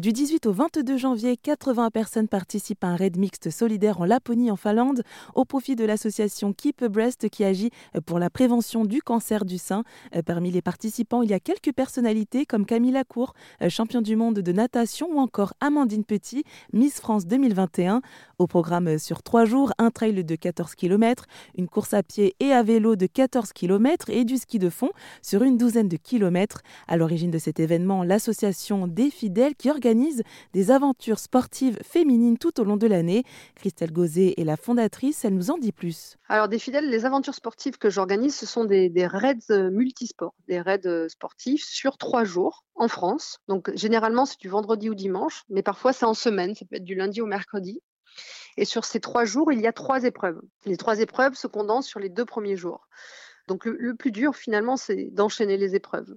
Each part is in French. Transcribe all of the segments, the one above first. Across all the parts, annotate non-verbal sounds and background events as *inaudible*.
Du 18 au 22 janvier, 80 personnes participent à un raid mixte solidaire en Laponie, en Finlande, au profit de l'association Keep Breast qui agit pour la prévention du cancer du sein. Parmi les participants, il y a quelques personnalités comme Camille Lacour, champion du monde de natation, ou encore Amandine Petit, Miss France 2021. Au programme sur trois jours, un trail de 14 km, une course à pied et à vélo de 14 km et du ski de fond sur une douzaine de kilomètres. À l'origine de cet événement, l'association des fidèles qui organise des aventures sportives féminines tout au long de l'année. Christelle Gauzet est la fondatrice, elle nous en dit plus. Alors des fidèles, les aventures sportives que j'organise, ce sont des, raids euh, multisports, des raids euh, sportifs sur trois jours en France. Donc généralement c'est du vendredi ou dimanche, mais parfois c'est en semaine, ça peut être du lundi au mercredi. Et sur ces trois jours, il y a trois épreuves. Les trois épreuves se condensent sur les deux premiers jours. Donc le, plus dur finalement, c'est d'enchaîner les épreuves.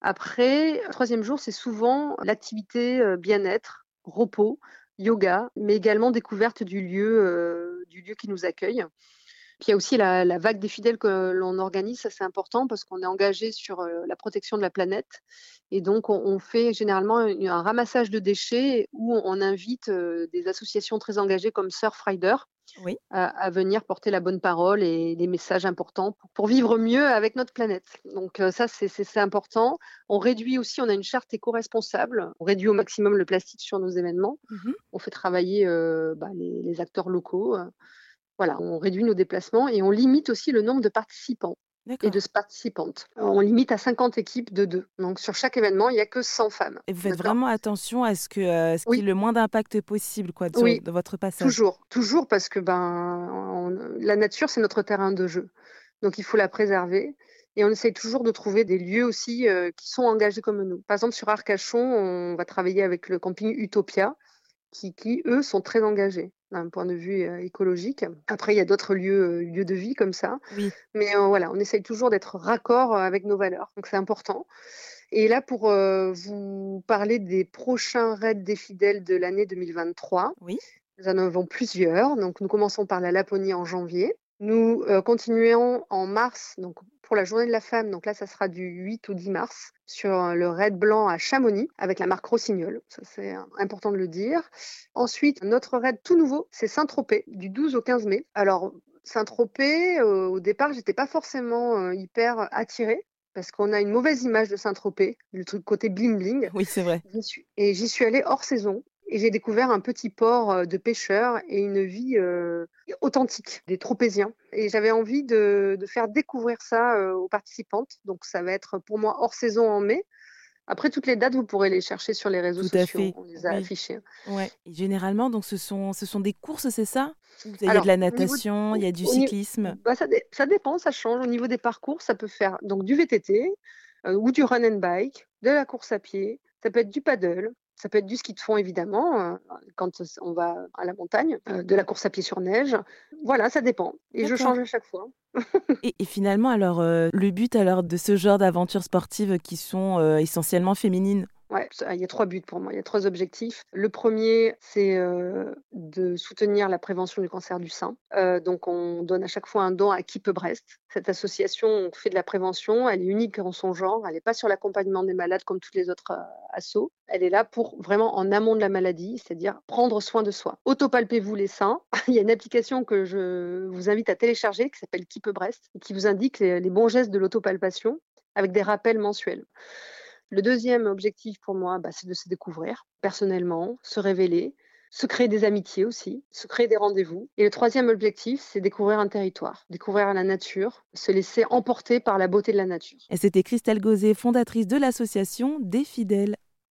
Après, le troisième jour, c'est souvent l'activité euh, bien-être, repos, yoga, mais également découverte du lieu, euh, du lieu qui nous accueille. Puis il y a aussi la, vague des fidèles que l'on organise, ça c'est important parce qu'on est engagé sur euh, la protection de la planète. Et donc on, fait généralement un, ramassage de déchets où on, invite euh, des associations très engagées comme Surfrider à, venir porter la bonne parole et les messages importants pour, vivre mieux avec notre planète. Donc euh, ça c'est important. On réduit aussi, on a une charte éco-responsable, on réduit au maximum le plastique sur nos événements. Mmh on fait travailler bah, les, acteurs locaux. Voilà, on réduit nos déplacements et on limite aussi le nombre de participants et de participantes. On limite à 50 équipes de deux. Donc sur chaque événement, il n'y a que 100 femmes. Et vous faites vraiment attention à ce que euh, qu'il y ait le moins d'impact possible quoi, de, votre passage. Toujours, toujours parce que ben, la nature, c'est notre terrain de jeu. Donc il faut la préserver. Et on essaye toujours de trouver des lieux aussi euh, qui sont engagés comme nous. Par exemple, sur Arcachon, on va travailler avec le camping Utopia, qui, qui eux, sont très engagés d'un point de vue écologique. Après, il y a d'autres lieux, lieux de vie comme ça. Mais voilà, on essaye toujours d'être raccord avec nos valeurs. Donc, c'est important. Et là, pour vous parler des prochains raids des fidèles de l'année 2023, oui. nous en avons plusieurs. Donc, nous commençons par la Laponie en janvier. Nous continuons en mars, donc pour la journée de la femme. Donc là, ça sera du 8 au 10 mars sur le Raid Blanc à Chamonix avec la marque Rossignol. Ça, c'est important de le dire. Ensuite, notre raid tout nouveau, c'est Saint-Tropez du 12 au 15 mai. Alors, Saint-Tropez, euh, au départ, j'étais pas forcément euh, hyper attirée parce qu'on a une mauvaise image de Saint-Tropez, le truc côté bling bling. Oui, c'est vrai. Et j'y suis allée hors saison et j'ai découvert un petit port euh, de pêcheurs et une vie euh, authentique des Tropéziens. Et j'avais envie de, faire découvrir ça euh, aux participantes. Donc ça va être pour moi hors saison en mai. Après, toutes les dates, vous pourrez les chercher sur les réseaux sociaux. Fait. On les a affichées. Ouais. généralement, donc, ce, sont, ce sont des courses, c'est ça? Il y a de la natation, il y a du cyclisme? bah, ça, ça, dépend, ça change. Au niveau des parcours, ça peut faire donc, du VTT ou du run and bike, de la course à pied, ça peut être du paddle, ça peut être du ski de fond, évidemment, euh, quand on va à la montagne, euh, de la course à pied sur neige. Voilà, ça dépend. Et je change à chaque fois. *laughs* et, finalement, alors, euh, le but alors de ce genre d'aventures sportives qui sont essentiellement féminines? Ouais, il y a trois buts pour moi, il y a trois objectifs. Le premier, c'est euh, de soutenir la prévention du cancer du sein. Euh, donc, on donne à chaque fois un don à Keep Brest. Cette association fait de la prévention, elle est unique en son genre, elle n'est pas sur l'accompagnement des malades comme toutes les autres euh, assos. Elle est là pour vraiment en amont de la maladie, c'est-à-dire prendre soin de soi. Autopalpez-vous les seins. *laughs* il y a une application que je vous invite à télécharger qui s'appelle Keep Brest et qui vous indique les, les bons gestes de l'autopalpation avec des rappels mensuels. Le deuxième objectif pour moi, bah, c'est de se découvrir personnellement, se révéler, se créer des amitiés aussi, se créer des rendez-vous. Et le troisième objectif, c'est découvrir un territoire, découvrir la nature, se laisser emporter par la beauté de la nature. Et c'était Christelle Gauzet, fondatrice de l'association des fidèles.